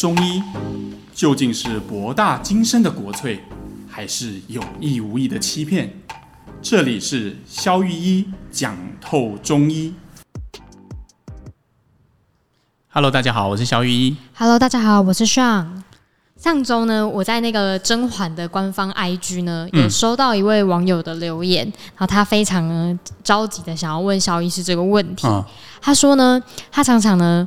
中医究竟是博大精深的国粹，还是有意无意的欺骗？这里是肖玉一讲透中医。Hello，大家好，我是肖玉一。Hello，大家好，我是 Sean。上周呢，我在那个甄嬛的官方 IG 呢，也收到一位网友的留言，嗯、然后他非常着急的想要问肖医师这个问题。嗯、他说呢，他常常呢。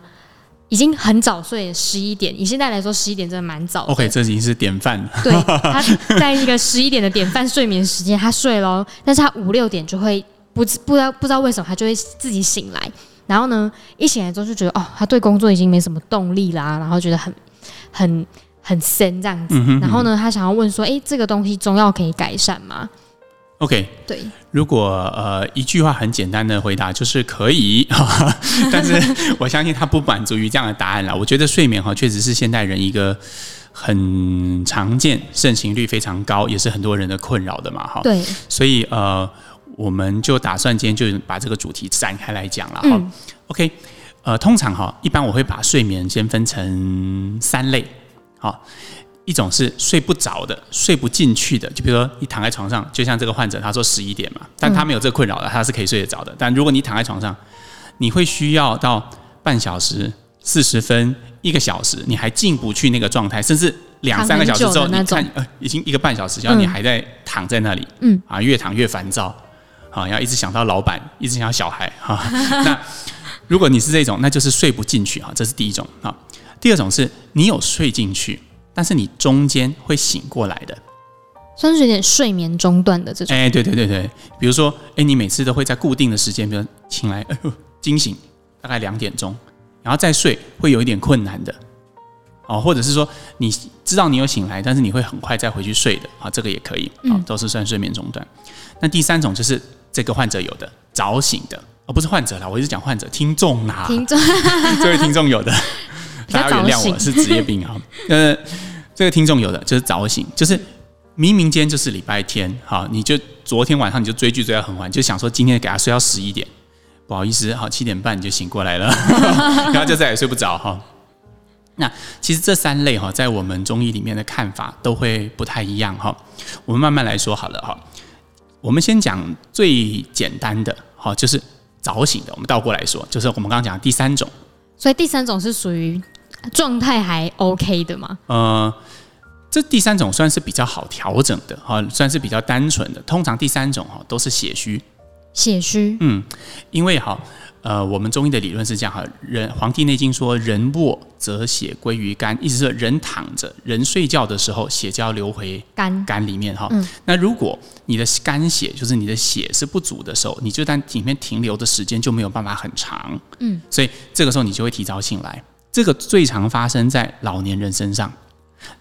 已经很早睡，十一点。以现在来说，十一点真的蛮早的。OK，这已经是典范了。对，他在一个十一点的典范睡眠时间，他睡了，但是他五六点就会不不知道不知道为什么他就会自己醒来，然后呢，一醒来之后就觉得哦，他对工作已经没什么动力啦，然后觉得很很很深这样子。嗯哼嗯哼。然后呢，他想要问说，哎，这个东西中药可以改善吗？OK，对，如果呃一句话很简单的回答就是可以，但是 我相信他不满足于这样的答案了。我觉得睡眠哈确实是现代人一个很常见、盛行率非常高，也是很多人的困扰的嘛哈。对，所以呃我们就打算今天就把这个主题展开来讲了哈。嗯、OK，呃通常哈一般我会把睡眠先分成三类，好。一种是睡不着的，睡不进去的，就比如说你躺在床上，就像这个患者他说十一点嘛，但他没有这个困扰的，他是可以睡得着的。但如果你躺在床上，你会需要到半小时、四十分、一个小时，你还进不去那个状态，甚至两三个小时之后，你看呃已经一个半小时，然后你还在躺在那里，嗯啊越躺越烦躁，啊要一直想到老板，一直想到小孩哈。那如果你是这种，那就是睡不进去哈，这是第一种啊。第二种是你有睡进去。但是你中间会醒过来的，算是有点睡眠中断的这种。哎，对对对对，比如说，哎，你每次都会在固定的时间，比如醒来，哎呦，惊醒，大概两点钟，然后再睡，会有一点困难的，哦，或者是说你知道你有醒来，但是你会很快再回去睡的，啊，这个也可以，啊，都是算睡眠中断。嗯、那第三种就是这个患者有的早醒的，哦，不是患者啦，我一直讲患者，听众啦，听众，这位听众有的。大家原谅我是职业病啊，呃，这个听众有的就是早醒，就是明明今天就是礼拜天，哈，你就昨天晚上你就追剧追到很晚，就想说今天给他睡到十一点，不好意思，好七点半你就醒过来了，然后就再也睡不着哈。那其实这三类哈，在我们中医里面的看法都会不太一样哈。我们慢慢来说好了哈。我们先讲最简单的，哈，就是早醒的。我们倒过来说，就是我们刚刚讲的第三种。所以第三种是属于。状态还 OK 的吗？呃，这第三种算是比较好调整的哈，算是比较单纯的。通常第三种哈都是血虚，血虚。嗯，因为哈呃，我们中医的理论是这样哈，人《黄帝内经》说人卧则血归于肝，意思是人躺着，人睡觉的时候血就要流回肝肝里面哈。嗯。那如果你的肝血就是你的血是不足的时候，你就在里面停留的时间就没有办法很长。嗯。所以这个时候你就会提早醒来。这个最常发生在老年人身上。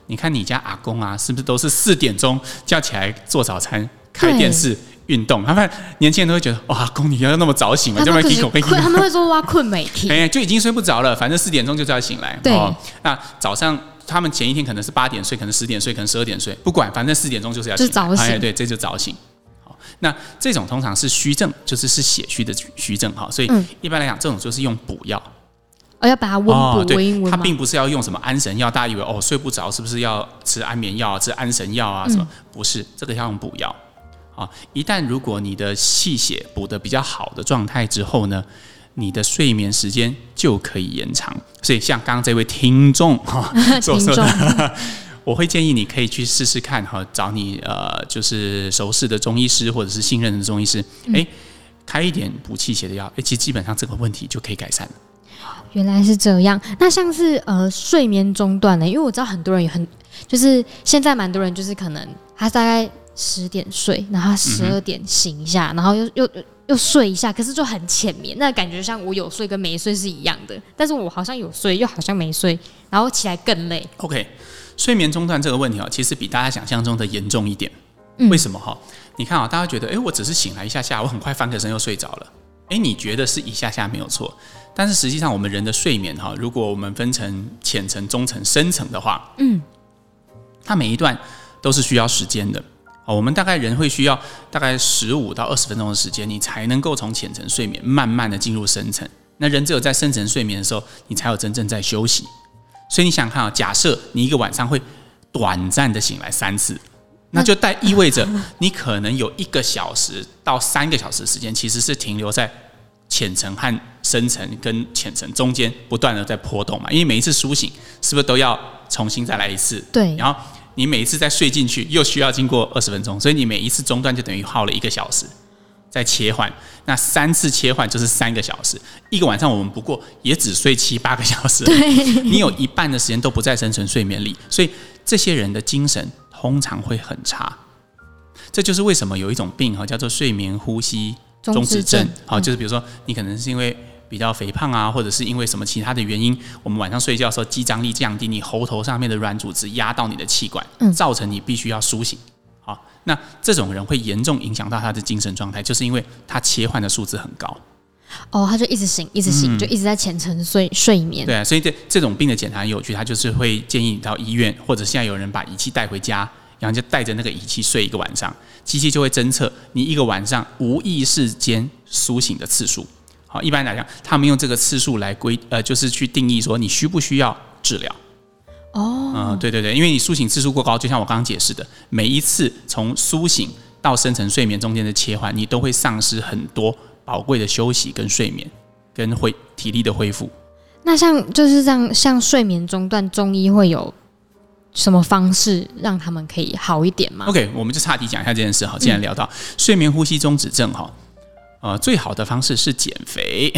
你看你家阿公啊，是不是都是四点钟叫起来做早餐、开电视、运动？他们年轻人都会觉得哇，阿公你要那么早醒吗？就会听口被他们会说哇，困没听。哎，就已经睡不着了，反正四点钟就是要醒来。对。哦，那早上他们前一天可能是八点睡，可能十点睡，可能十二点睡，不管，反正四点钟就是要醒。早醒。哎，对，这就早醒。好，那这种通常是虚症，就是是血虚的虚症哈。所以一般来讲，这种就是用补药。我要把它温补，温一温。它并不是要用什么安神药，大家以为哦睡不着是不是要吃安眠药啊、吃安神药啊什么？嗯、不是，这个要用补药。啊，一旦如果你的气血补得比较好的状态之后呢，你的睡眠时间就可以延长。所以像刚刚这位听众哈 所说的，我会建议你可以去试试看哈，找你呃就是熟识的中医师或者是信任的中医师，哎，开一点补气血的药，哎，其实基本上这个问题就可以改善了。原来是这样，那像是呃睡眠中断呢？因为我知道很多人也很，就是现在蛮多人就是可能他大概十点睡，然后十二点醒一下，嗯、然后又又又睡一下，可是就很浅眠，那感觉像我有睡跟没睡是一样的，但是我好像有睡又好像没睡，然后起来更累。OK，睡眠中断这个问题啊，其实比大家想象中的严重一点。为什么哈？嗯、你看啊，大家觉得哎，我只是醒来一下下，我很快翻个身又睡着了。哎，你觉得是一下下没有错，但是实际上我们人的睡眠哈，如果我们分成浅层、中层、深层的话，嗯，它每一段都是需要时间的。哦，我们大概人会需要大概十五到二十分钟的时间，你才能够从浅层睡眠慢慢的进入深层。那人只有在深层睡眠的时候，你才有真正在休息。所以你想看啊，假设你一个晚上会短暂的醒来三次，那就带意味着你可能有一个小时到三个小时的时间，其实是停留在浅层和深层跟浅层中间不断的在波动嘛。因为每一次苏醒，是不是都要重新再来一次？对。然后你每一次再睡进去，又需要经过二十分钟，所以你每一次中断就等于耗了一个小时。在切换，那三次切换就是三个小时。一个晚上我们不过也只睡七八个小时，对，你有一半的时间都不在深层睡眠里，所以这些人的精神通常会很差。这就是为什么有一种病哈，叫做睡眠呼吸中止症。好，就是比如说你可能是因为比较肥胖啊，或者是因为什么其他的原因，我们晚上睡觉的时候肌张力降低，你喉头上面的软组织压到你的气管，造成你必须要苏醒。好那这种人会严重影响到他的精神状态，就是因为他切换的数字很高。哦，他就一直醒，一直醒，嗯、就一直在浅层睡睡眠。对啊，所以这这种病的检查很有趣，他就是会建议你到医院，或者现在有人把仪器带回家，然后就带着那个仪器睡一个晚上，机器就会侦测你一个晚上无意识间苏醒的次数。好，一般来讲，他们用这个次数来规呃，就是去定义说你需不需要治疗。哦，嗯，对对对，因为你苏醒次数过高，就像我刚刚解释的，每一次从苏醒到深层睡眠中间的切换，你都会丧失很多宝贵的休息跟睡眠，跟恢体力的恢复。那像就是这样，像睡眠中断，中医会有什么方式让他们可以好一点吗？OK，我们就岔题讲一下这件事哈。既然聊到睡眠呼吸中止症哈，呃，最好的方式是减肥，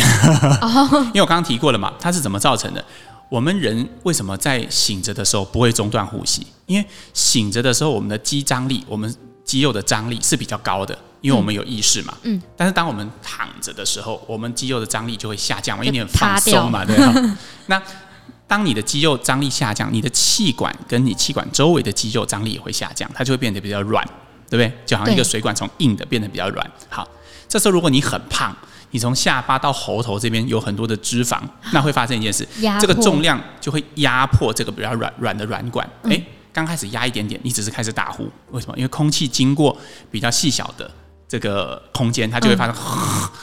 哦，因为我刚刚提过了嘛，它是怎么造成的？我们人为什么在醒着的时候不会中断呼吸？因为醒着的时候，我们的肌张力，我们肌肉的张力是比较高的，因为我们有意识嘛。嗯。但是当我们躺着的时候，我们肌肉的张力就会下降嘛，因为你很 放松嘛，对吧？那当你的肌肉张力下降，你的气管跟你气管周围的肌肉张力也会下降，它就会变得比较软，对不对？就好像一个水管从硬的变得比较软。好，这时候如果你很胖。你从下巴到喉头这边有很多的脂肪，那会发生一件事，这个重量就会压迫这个比较软软的软管。诶，刚开始压一点点，你只是开始打呼，为什么？因为空气经过比较细小的这个空间，它就会发生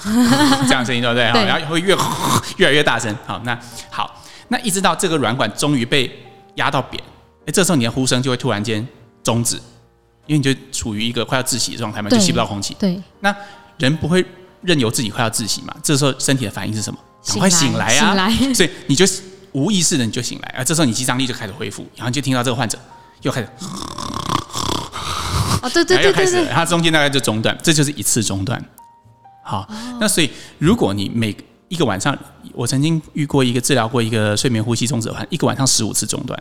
这样的声音，对不对？然后会越 越来越大声。好，那好，那一直到这个软管终于被压到扁，诶，这时候你的呼声就会突然间终止，因为你就处于一个快要窒息的状态嘛，就吸不到空气。对，那人不会。任由自己快要窒息嘛，这时候身体的反应是什么？赶快醒来啊！醒来，所以你就无意识的你就醒来，而这时候你肌张力就开始恢复，然后就听到这个患者又开始，哦，对对对对对，它中间大概就中断，这就是一次中断。好，那所以如果你每一个晚上，我曾经遇过一个治疗过一个睡眠呼吸中止患，一个晚上十五次中断，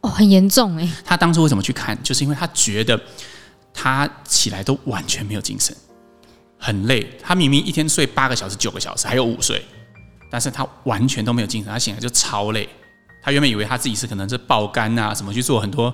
哦，很严重哎。他当初为什么去看？就是因为他觉得他起来都完全没有精神。很累，他明明一天睡八个小时、九个小时，还有午睡，但是他完全都没有精神，他醒来就超累。他原本以为他自己是可能是爆肝啊，什么去做很多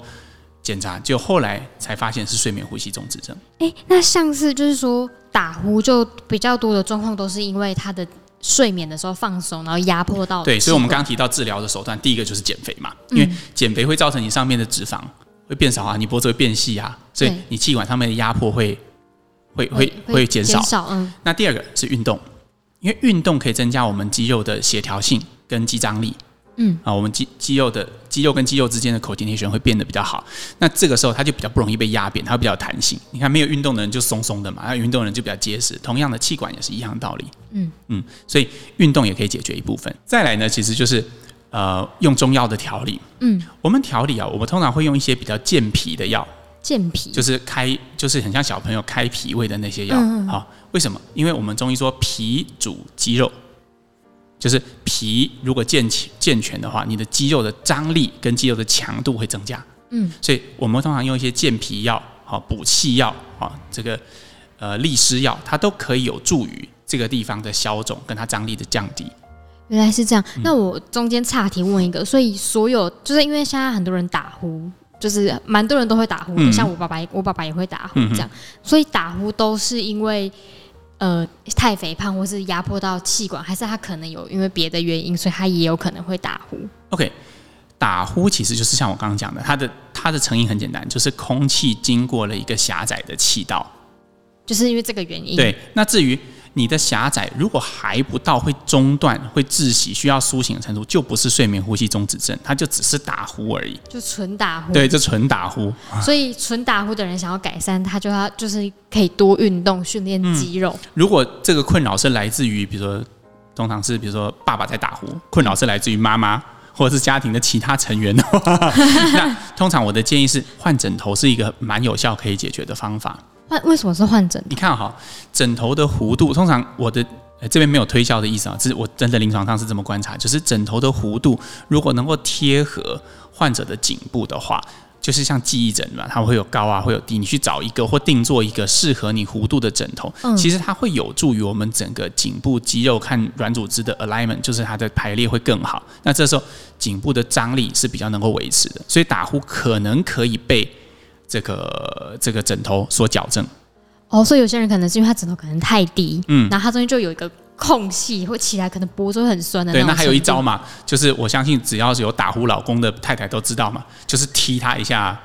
检查，结果后来才发现是睡眠呼吸中止症。诶，那像是就是说打呼就比较多的状况，都是因为他的睡眠的时候放松，然后压迫到。对，所以我们刚刚提到治疗的手段，第一个就是减肥嘛，因为减肥会造成你上面的脂肪会变少啊，你脖子会变细啊，所以你气管上面的压迫会。会会会减少，减少，嗯。那第二个是运动，因为运动可以增加我们肌肉的协调性跟肌张力，嗯啊，我们肌肌肉的肌肉跟肌肉之间的 coordination 会变得比较好。那这个时候它就比较不容易被压扁，它会比较弹性。你看没有运动的人就松松的嘛，那运动的人就比较结实。同样的气管也是一样的道理，嗯嗯，所以运动也可以解决一部分。再来呢，其实就是呃用中药的调理，嗯，我们调理啊，我们通常会用一些比较健脾的药。健脾就是开，就是很像小朋友开脾胃的那些药。好、嗯哦，为什么？因为我们中医说脾主肌肉，就是脾如果健全健全的话，你的肌肉的张力跟肌肉的强度会增加。嗯，所以我们通常用一些健脾药、好补气药、啊这个呃利湿药，它都可以有助于这个地方的消肿跟它张力的降低。原来是这样。那我中间岔题问一个，所以所有就是因为现在很多人打呼。就是蛮多人都会打呼像我爸爸，我爸爸也会打呼这样，嗯、所以打呼都是因为呃太肥胖或是压迫到气管，还是他可能有因为别的原因，所以他也有可能会打呼。OK，打呼其实就是像我刚刚讲的，它的它的成因很简单，就是空气经过了一个狭窄的气道，就是因为这个原因。对，那至于你的狭窄如果还不到会中断、会窒息、需要苏醒的程度，就不是睡眠呼吸中止症，它就只是打呼而已，就纯打呼。对，就纯打呼。所以纯打呼的人想要改善，他就要就是可以多运动、训练肌肉。嗯。如果这个困扰是来自于，比如说通常是比如说爸爸在打呼，困扰是来自于妈妈或者是家庭的其他成员的话，那通常我的建议是换枕头是一个蛮有效可以解决的方法。换为什么是换枕头？你看哈，枕头的弧度，通常我的这边没有推销的意思啊，这是我真的临床上是这么观察，就是枕头的弧度如果能够贴合患者的颈部的话，就是像记忆枕嘛，它会有高啊，会有低，你去找一个或定做一个适合你弧度的枕头，嗯、其实它会有助于我们整个颈部肌肉看软组织的 alignment，就是它的排列会更好。那这时候颈部的张力是比较能够维持的，所以打呼可能可以被。这个这个枕头所矫正哦，所以有些人可能是因为他枕头可能太低，嗯，然后他中间就有一个空隙，会起来可能脖子会很酸的。对，那还有一招嘛，就是我相信只要是有打呼老公的太太都知道嘛，就是踢他一下，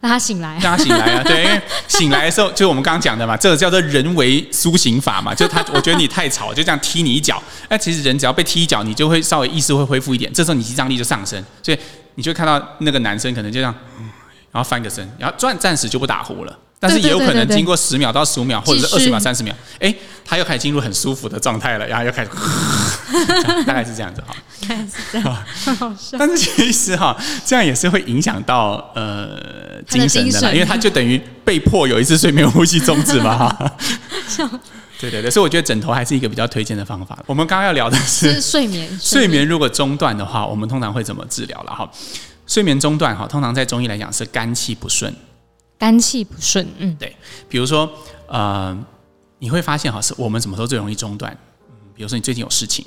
让他醒来，让他醒来啊。对，因为 醒来的时候就是我们刚刚讲的嘛，这个叫做人为苏醒法嘛，就他我觉得你太吵，就这样踢你一脚。那，其实人只要被踢一脚，你就会稍微意识会恢复一点，这时候你肌张力就上升，所以你就会看到那个男生可能就这样。然后翻个身，然后暂暂时就不打呼了，但是也有可能经过十秒到十五秒，或者是二十秒、三十秒，哎，他又开始进入很舒服的状态了，然后又开始，大概是这样子哈，大概是这样，但是其实哈，这样也是会影响到呃精神的，因为他就等于被迫有一次睡眠呼吸终止嘛。哈。对对对，所以我觉得枕头还是一个比较推荐的方法。我们刚刚要聊的是，是睡眠，睡眠。如果中断的话，我们通常会怎么治疗了哈？睡眠中断哈，通常在中医来讲是肝气不顺。肝气不顺，嗯，对。比如说，呃，你会发现哈，是我们什么时候最容易中断？嗯，比如说你最近有事情，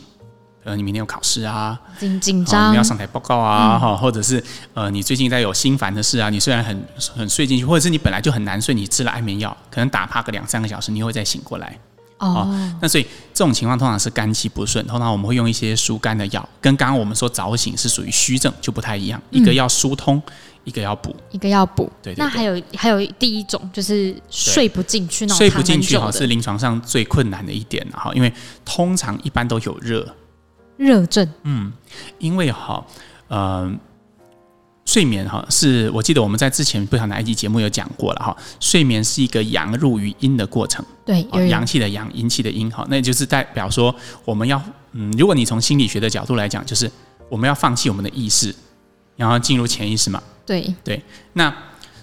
呃，你明天有考试啊，紧紧张，你要上台报告啊，哈、嗯，或者是呃，你最近在有心烦的事啊，你虽然很很睡进去，或者是你本来就很难睡，你吃了安眠药，可能打趴个两三个小时，你会再醒过来。哦，那所以这种情况通常是肝气不顺，通常我们会用一些疏肝的药，跟刚刚我们说早醒是属于虚症就不太一样，一个要疏通，一个要补，一个要补。对，那还有还有第一种就是睡不进去，那睡不进去哈是临床上最困难的一点哈，因为通常一般都有热。热症，嗯，因为哈，呃。睡眠哈，是我记得我们在之前不晓得哪一集节目有讲过了哈。睡眠是一个阳入于阴的过程，对，阳气的阳，阴气的阴哈，那就是代表说我们要嗯，如果你从心理学的角度来讲，就是我们要放弃我们的意识，然后进入潜意识嘛。对对，那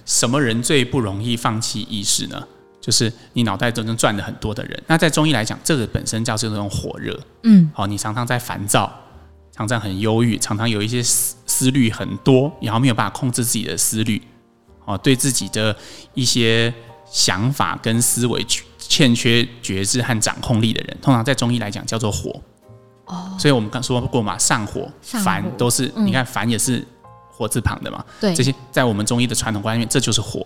什么人最不容易放弃意识呢？就是你脑袋中中转的很多的人。那在中医来讲，这个本身叫做这种火热，嗯，好，你常常在烦躁。常常很忧郁，常常有一些思思虑很多，然后没有办法控制自己的思虑，哦，对自己的一些想法跟思维欠缺觉知和掌控力的人，通常在中医来讲叫做火。哦，所以我们刚说过嘛，上火、烦都是，你看烦也是火字旁的嘛。对，这些在我们中医的传统观念，这就是火。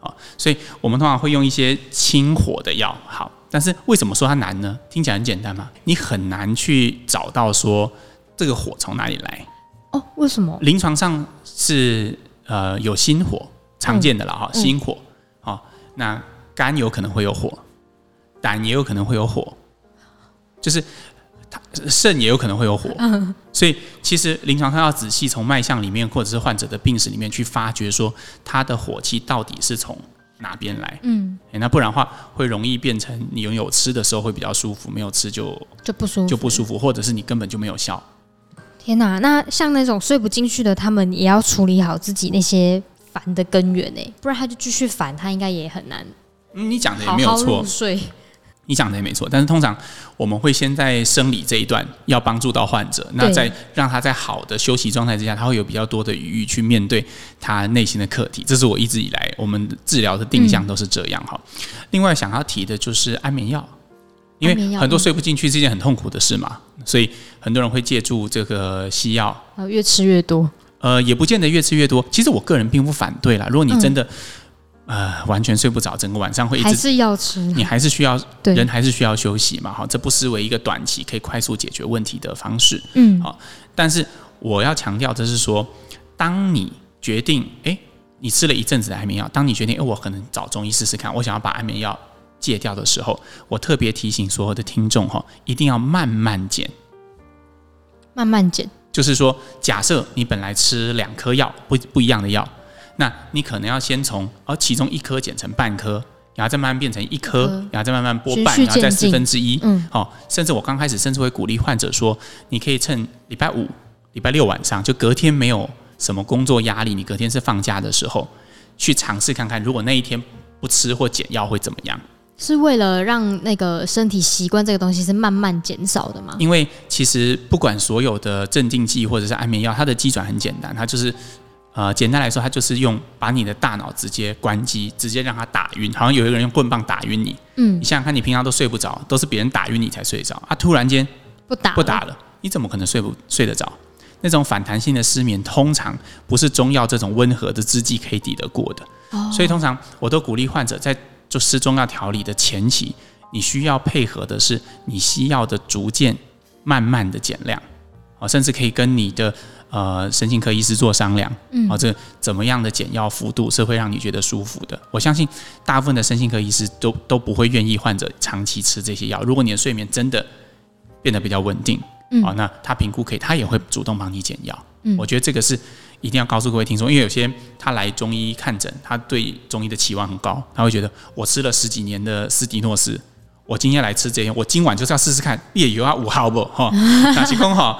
啊，所以我们通常会用一些清火的药。好，但是为什么说它难呢？听起来很简单嘛，你很难去找到说。这个火从哪里来？哦，为什么？临床上是呃有心火常见的了哈，心火。好，那肝有可能会有火，胆也有可能会有火，就是它肾也有可能会有火。嗯，所以其实临床上要仔细从脉象里面或者是患者的病史里面去发掘，说他的火气到底是从哪边来。嗯，那不然的话会容易变成你拥有吃的时候会比较舒服，没有吃就就不舒服，就不舒服，或者是你根本就没有效。天哪，那像那种睡不进去的，他们也要处理好自己那些烦的根源呢，不然他就继续烦，他应该也很难。嗯，你讲的也没有错，睡。你讲的也没错，但是通常我们会先在生理这一段要帮助到患者，那在让他在好的休息状态之下，他会有比较多的余裕去面对他内心的课题。这是我一直以来我们治疗的定向都是这样哈。嗯。另外想要提的就是安眠药。因为很多睡不进去是一件很痛苦的事嘛，所以很多人会借助这个西药，越吃越多。呃，也不见得越吃越多。其实我个人并不反对啦。如果你真的、嗯、呃完全睡不着，整个晚上会一直还是要吃，你还是需要人还是需要休息嘛。好，这不失为一个短期可以快速解决问题的方式。嗯，好。但是我要强调的是说，当你决定哎，你吃了一阵子的安眠药，当你决定哎，我可能找中医试试看，我想要把安眠药。戒掉的时候，我特别提醒所有的听众哈，一定要慢慢减，慢慢减。就是说，假设你本来吃两颗药，不不一样的药，那你可能要先从哦其中一颗减成半颗，然后再慢慢变成一颗，然后再慢慢剥半，然后再四分之一。嗯，好，甚至我刚开始甚至会鼓励患者说，你可以趁礼拜五、礼拜六晚上，就隔天没有什么工作压力，你隔天是放假的时候，去尝试看看，如果那一天不吃或减药会怎么样。是为了让那个身体习惯这个东西是慢慢减少的吗？因为其实不管所有的镇定剂或者是安眠药，它的机转很简单，它就是呃简单来说，它就是用把你的大脑直接关机，直接让它打晕，好像有一个人用棍棒打晕你。嗯，你想想看，你平常都睡不着，都是别人打晕你才睡着，啊，突然间不打不打了，你怎么可能睡不睡得着？那种反弹性的失眠，通常不是中药这种温和的制剂可以抵得过的。哦，所以通常我都鼓励患者在。就吃中药调理的前期，你需要配合的是你西药的逐渐慢慢的减量，啊，甚至可以跟你的呃神经科医师做商量，嗯，啊，这怎么样的减药幅度是会让你觉得舒服的？我相信大部分的神经科医师都都不会愿意患者长期吃这些药。如果你的睡眠真的变得比较稳定，嗯，啊，那他评估可以，他也会主动帮你减药。嗯，我觉得这个是。一定要告诉各位听众，因为有些他来中医看诊，他对中医的期望很高，他会觉得我吃了十几年的斯迪诺斯，我今天来吃这些，我今晚就是要试试看，夜游啊五号不哈，打气功哈，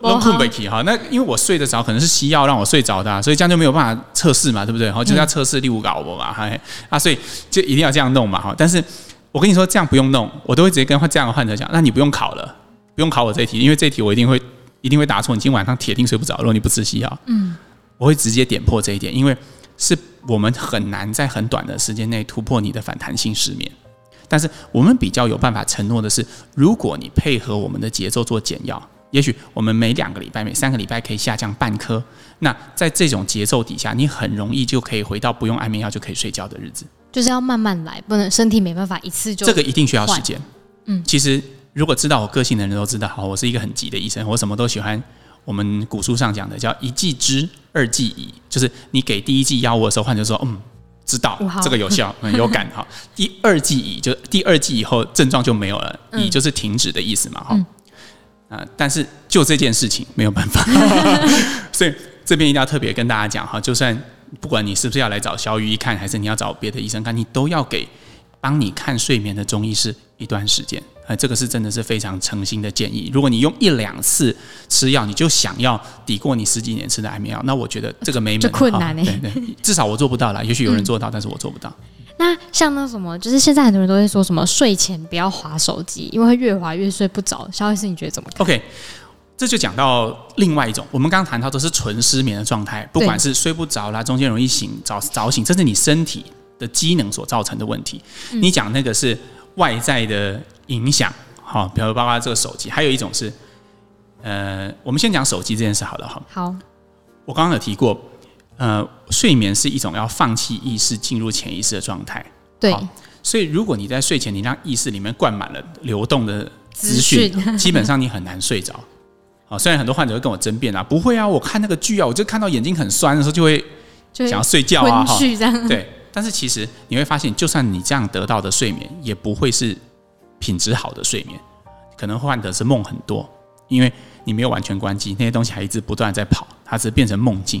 龙困不起哈。那因为我睡得着，可能是西药让我睡着的，啊，所以这样就没有办法测试嘛，对不对？哈，就是要测试第五稿嘛，哈啊，所以就一定要这样弄嘛，哈。但是我跟你说，这样不用弄，我都会直接跟这样的患者讲，那你不用考了，不用考我这一题，因为这一题我一定会。一定会答错，你今天晚上铁定睡不着。如果你不吃西药，嗯，我会直接点破这一点，因为是我们很难在很短的时间内突破你的反弹性失眠。但是我们比较有办法承诺的是，如果你配合我们的节奏做减药，也许我们每两个礼拜、每三个礼拜可以下降半颗。那在这种节奏底下，你很容易就可以回到不用安眠药就可以睡觉的日子。就是要慢慢来，不能身体没办法一次就。这个一定需要时间。嗯，其实。如果知道我个性的人都知道，好，我是一个很急的医生，我什么都喜欢。我们古书上讲的叫一剂知，二剂疑，就是你给第一剂药物的时候，患者说嗯，知道这个有效，很 有感哈。第二剂疑，就第二剂以后症状就没有了，疑就是停止的意思嘛哈。啊，但是就这件事情没有办法，所以这边一定要特别跟大家讲哈，就算不管你是不是要来找小雨医看，还是你要找别的医生看，你都要给帮你看睡眠的中医师一段时间。呃，这个是真的是非常诚心的建议。如果你用一两次吃药，你就想要抵过你十几年吃的安眠药，那我觉得这个没门。困难？对对，至少我做不到啦。也许有人做到，嗯、但是我做不到。那像那什么，就是现在很多人都会说什么睡前不要划手机，因为会越划越睡不着。肖医师，你觉得怎么看？OK，这就讲到另外一种，我们刚刚谈到都是纯失眠的状态，不管是睡不着啦，中间容易醒早早醒，这是你身体的机能所造成的问题。嗯、你讲那个是外在的。影响好，比如包括这个手机，还有一种是，呃，我们先讲手机这件事好了哈。好，我刚刚有提过，呃，睡眠是一种要放弃意识进入潜意识的状态。对。所以如果你在睡前你让意识里面灌满了流动的资讯，基本上你很难睡着。好，虽然很多患者会跟我争辩啊，不会啊，我看那个剧啊，我就看到眼睛很酸的时候就会想要睡觉啊，哈。对。但是其实你会发现，就算你这样得到的睡眠，也不会是。品质好的睡眠，可能患者是梦很多，因为你没有完全关机，那些东西还一直不断在跑，它是变成梦境。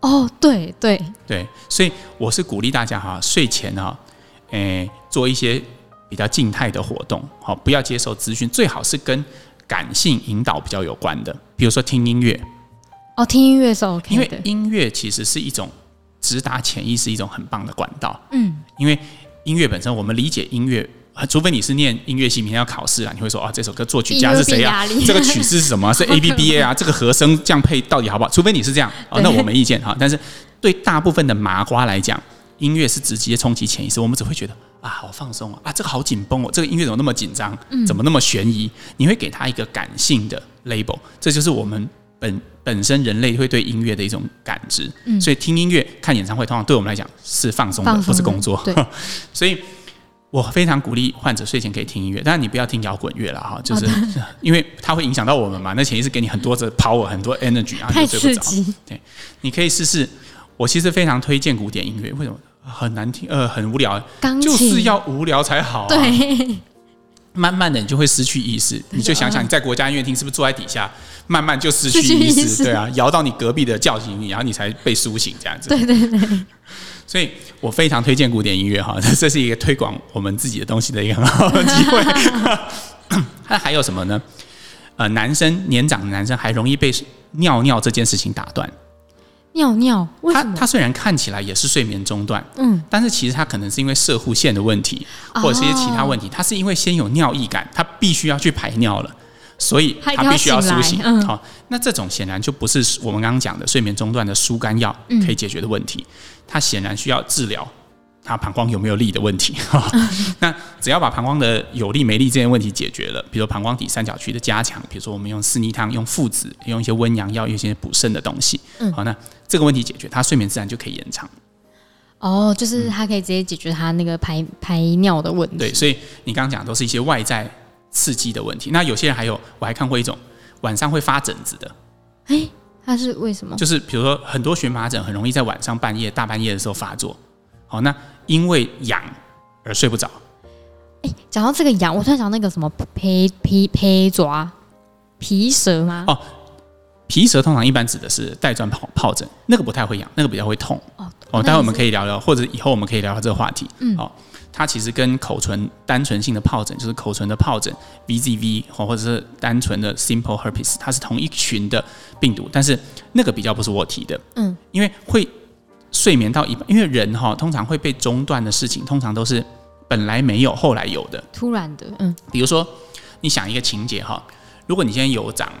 哦，对对对，所以我是鼓励大家哈，睡前哈，诶，做一些比较静态的活动，好，不要接受资讯，最好是跟感性引导比较有关的，比如说听音乐。哦，听音乐是 OK 的，因为音乐其实是一种直达潜意识一种很棒的管道。嗯，因为音乐本身，我们理解音乐。除非你是念音乐系，明天要考试了，你会说啊，这首歌作曲家是谁啊？这个曲式是什么？是 A B B A 啊？这个和声这样配到底好不好？除非你是这样，啊，那我没意见哈。但是对大部分的麻瓜来讲，音乐是直接冲击潜意识，我们只会觉得啊，好放松啊，啊，这个好紧绷哦，这个音乐怎么那么紧张？怎么那么悬疑？你会给他一个感性的 label，这就是我们本本身人类会对音乐的一种感知。所以听音乐、看演唱会，通常对我们来讲是放松的，不是工作。所以。我非常鼓励患者睡前可以听音乐，但是你不要听摇滚乐了哈，就是 因为它会影响到我们嘛。那潜意识给你很多的 power，很多 energy 啊，你就睡不着。对，你可以试试。我其实非常推荐古典音乐，为什么？很难听，呃，很无聊，就是要无聊才好啊。对，慢慢的你就会失去意识，你就想想你在国家音乐厅是不是坐在底下，慢慢就失去意识，对啊，摇到你隔壁的叫醒你，然后你才被苏醒这样子。对对对。所以我非常推荐古典音乐哈，这是一个推广我们自己的东西的一个很好的机会。那还有什么呢？呃，男生年长的男生还容易被尿尿这件事情打断。尿尿？为什么？他他虽然看起来也是睡眠中断，嗯，但是其实他可能是因为射护腺的问题，或者是一些其他问题。他是因为先有尿意感，他必须要去排尿了。所以他必须要苏醒，好、嗯，那这种显然就不是我们刚刚讲的睡眠中断的疏肝药可以解决的问题，它显然需要治疗他膀胱有没有力的问题。那只要把膀胱的有力没力这些问题解决了，比如膀胱底三角区的加强，比如说我们用四逆汤、用附子、用一些温阳药、用一些补肾的东西，好，那这个问题解决，他睡眠自然就可以延长。哦，就是他可以直接解决他那个排排尿的问题。对，所以你刚刚讲的都是一些外在。刺激的问题，那有些人还有，我还看过一种晚上会发疹子的，哎、欸，他是为什么？就是比如说很多荨麻疹很容易在晚上半夜大半夜的时候发作，好，那因为痒而睡不着。哎、欸，讲到这个痒，我突然想到那个什么皮皮皮爪皮蛇吗？哦，皮蛇通常一般指的是带状疱疱疹，那个不太会痒，那个比较会痛。哦，哦，待会我们可以聊聊，或者以后我们可以聊聊这个话题。嗯，好。它其实跟口唇单纯性的疱疹，就是口唇的疱疹 （VZV） 或者是单纯的 simple herpes，它是同一群的病毒，但是那个比较不是我提的。嗯，因为会睡眠到一半，因为人哈通常会被中断的事情，通常都是本来没有，后来有的，突然的。嗯，比如说你想一个情节哈，如果你现在有长。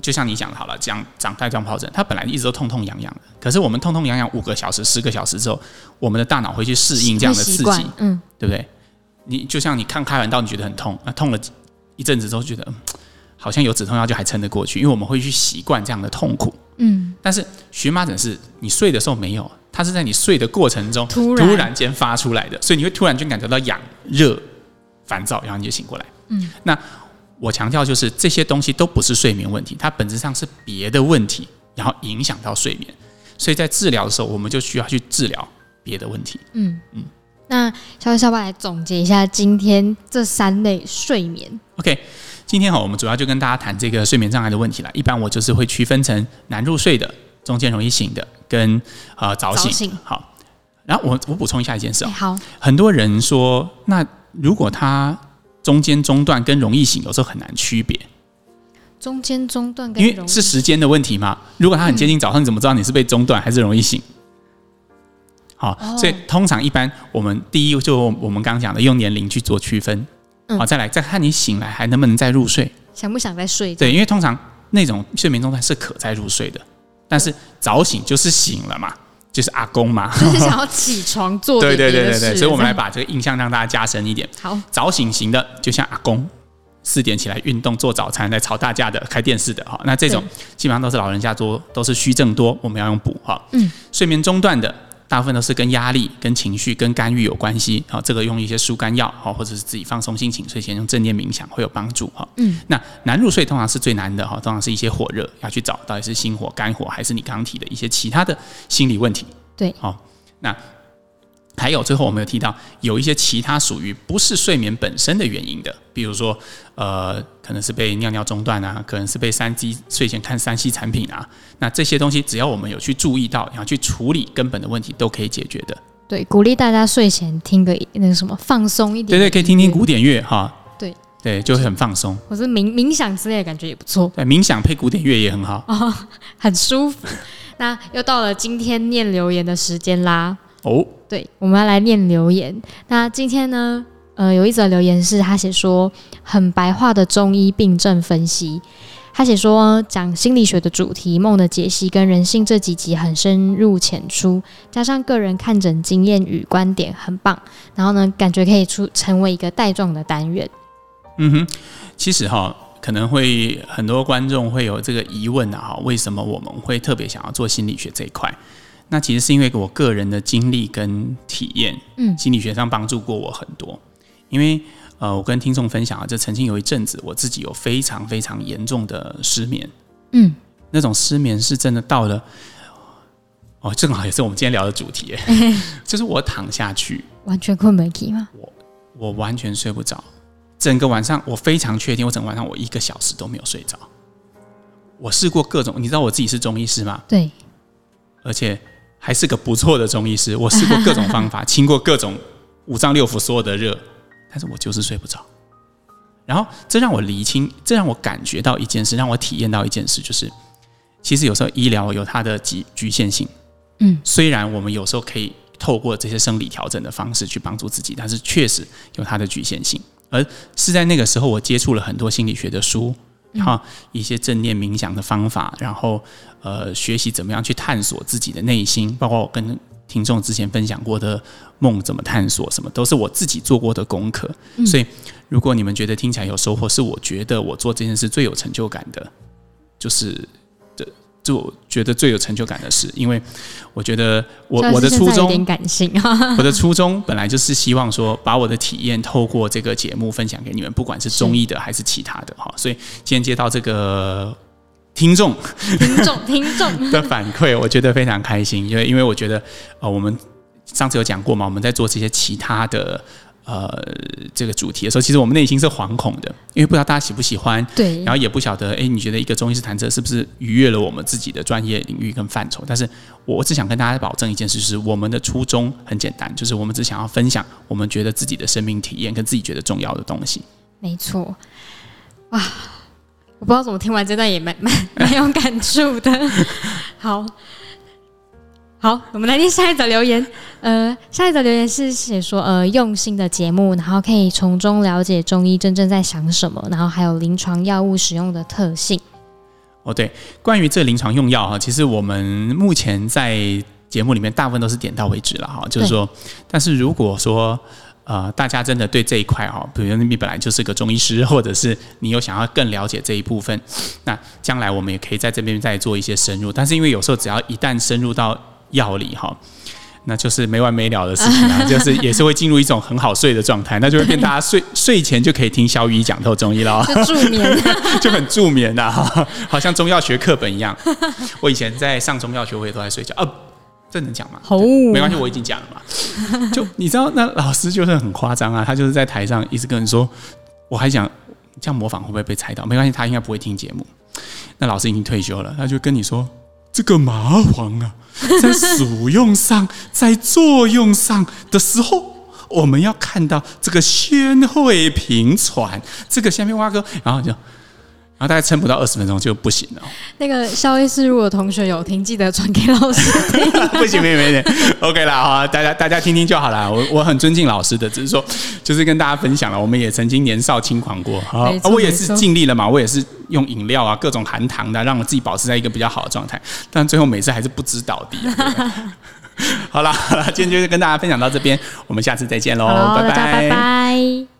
就像你讲的好了，这样长带状疱疹，它本来一直都痛痛痒痒的，可是我们痛痛痒痒五个小时、十个小时之后，我们的大脑会去适应这样的刺激，嗯，对不对？你就像你看开完刀，你觉得很痛，那痛了一阵子之后，觉得嗯，好像有止痛药就还撑得过去，因为我们会去习惯这样的痛苦，嗯。但是荨麻疹是你睡的时候没有，它是在你睡的过程中突然间发出来的，所以你会突然间感觉到痒、热、烦躁，然后你就醒过来，嗯。那我强调就是这些东西都不是睡眠问题，它本质上是别的问题，然后影响到睡眠，所以在治疗的时候，我们就需要去治疗别的问题。嗯嗯，那小薇、小巴来总结一下今天这三类睡眠。OK，今天哈，我们主要就跟大家谈这个睡眠障碍的问题了。一般我就是会区分成难入睡的、中间容易醒的跟呃早醒。早醒。好，然后我我补充一下一件事哦。好，很多人说，那如果他中间中断跟容易醒有时候很难区别。中间中断跟因为是时间的问题嘛。如果它很接近早上，你怎么知道你是被中断还是容易醒？好，所以通常一般我们第一就我们刚刚讲的用年龄去做区分。好，再来再看你醒来还能不能再入睡，想不想再睡？对，因为通常那种睡眠中断是可再入睡的，但是早醒就是醒了嘛。就是阿公嘛，就是想要起床做对对对对对，所以我们来把这个印象让大家加深一点。好，早醒型的就像阿公，四点起来运动做早餐来吵大架的开电视的哈，那这种基本上都是老人家多，都是虚症多，我们要用补哈。嗯，睡眠中断的。大部分都是跟压力、跟情绪、跟干预有关系。好，这个用一些疏肝药，好，或者是自己放松心情，睡前用正念冥想会有帮助。哈，嗯，那难入睡通常是最难的哈，通常是一些火热，要去找到底是心火、肝火，还是你刚刚提的一些其他的心理问题。对，好，那。还有最后我们有提到有一些其他属于不是睡眠本身的原因的，比如说呃可能是被尿尿中断啊，可能是被三 C 睡前看三 C 产品啊，那这些东西只要我们有去注意到，然后去处理根本的问题，都可以解决的。对，鼓励大家睡前听个那个什么放松一点。对对，可以听听古典乐哈。对对，就会很放松。或是冥冥想之类的感觉也不错。对，冥想配古典乐也很好。哦，很舒服。那又到了今天念留言的时间啦。哦，对，我们要来念留言。那今天呢，呃，有一则留言是他写说很白话的中医病症分析。他写说讲心理学的主题、梦的解析跟人性这几集很深入浅出，加上个人看诊经验与观点很棒。然后呢，感觉可以出成为一个带状的单元。嗯哼，其实哈，可能会很多观众会有这个疑问啊，哈，为什么我们会特别想要做心理学这一块？那其实是因为我个人的经历跟体验，嗯，心理学上帮助过我很多。因为呃，我跟听众分享啊，就曾经有一阵子，我自己有非常非常严重的失眠，嗯，那种失眠是真的到了，哦、哦，正好也是我们今天聊的主题，就是我躺下去，完全困没起吗？我我完全睡不着，整个晚上我非常确定，我整个晚上我一个小时都没有睡着。我试过各种，你知道我自己是中医师吗？对，而且还是个不错的中医师。我试过各种方法，清过各种五脏六腑所有的热，但是我就是睡不着。然后这让我厘清，这让我感觉到一件事，让我体验到一件事，就是其实有时候医疗有它的局局限性。嗯，虽然我们有时候可以透过这些生理调整的方式去帮助自己，但是确实有它的局限性。而是在那个时候，我接触了很多心理学的书，然后一些正念冥想的方法，然后呃，学习怎么样去探索自己的内心，包括我跟听众之前分享过的梦怎么探索，什么都是我自己做过的功课。所以，如果你们觉得听起来有收获，是我觉得我做这件事最有成就感的，就是。是我觉得最有成就感的事，因为我觉得我我的初衷，我的初衷本来就是希望说，把我的体验透过这个节目分享给你们，不管是中医的还是其他的哈。所以今天接到这个听众 听众听众的反馈，我觉得非常开心，因为因为我觉得呃，我们上次有讲过嘛，我们在做这些其他的。呃，这个主题的时候，其实我们内心是惶恐的，因为不知道大家喜不喜欢，对，然后也不晓得，哎，你觉得一个中医师谈这是不是逾越了我们自己的专业领域跟范畴？但是我只想跟大家保证一件事，就是我们的初衷很简单，就是我们只想要分享我们觉得自己的生命体验跟自己觉得重要的东西。没错，哇，我不知道怎么听完这段也蛮蛮蛮有感触的。好。好，我们来听下一则留言。呃，下一则留言是写说，呃，用心的节目，然后可以从中了解中医真正在想什么，然后还有临床药物使用的特性。哦，对，关于这临床用药哈，其实我们目前在节目里面大部分都是点到为止了哈，就是说，但是如果说呃大家真的对这一块哈，比如你本来就是个中医师，或者是你有想要更了解这一部分，那将来我们也可以在这边再做一些深入。但是因为有时候只要一旦深入到药理哈，那就是没完没了的事情啊，就是也是会进入一种很好睡的状态，那就会变大家睡睡前就可以听小雨讲透中医了，就助眠，就很助眠呐，好像中药学课本一样。我以前在上中药学，我也都在睡觉啊，这能讲吗？哦，没关系，我已经讲了嘛。就你知道，那老师就是很夸张啊，他就是在台上一直跟人说，我还想这样模仿会不会被猜到？没关系，他应该不会听节目。那老师已经退休了，他就跟你说。这个麻黄啊，在使用上，在作用上的时候，我们要看到这个宣会平喘，这个下面挖个，然后就。然后大概撑不到二十分钟就不行了。那个萧医师，如果同学有听，记得传给老师听。不行，没没没，OK 啦，好，大家大家听听就好了。我我很尊敬老师的，只是说，就是跟大家分享了，我们也曾经年少轻狂过啊。我也是尽力了嘛，我也是用饮料啊，各种含糖的，让我自己保持在一个比较好的状态。但最后每次还是不知倒地。好了好了，今天就是跟大家分享到这边，我们下次再见喽，拜拜拜拜。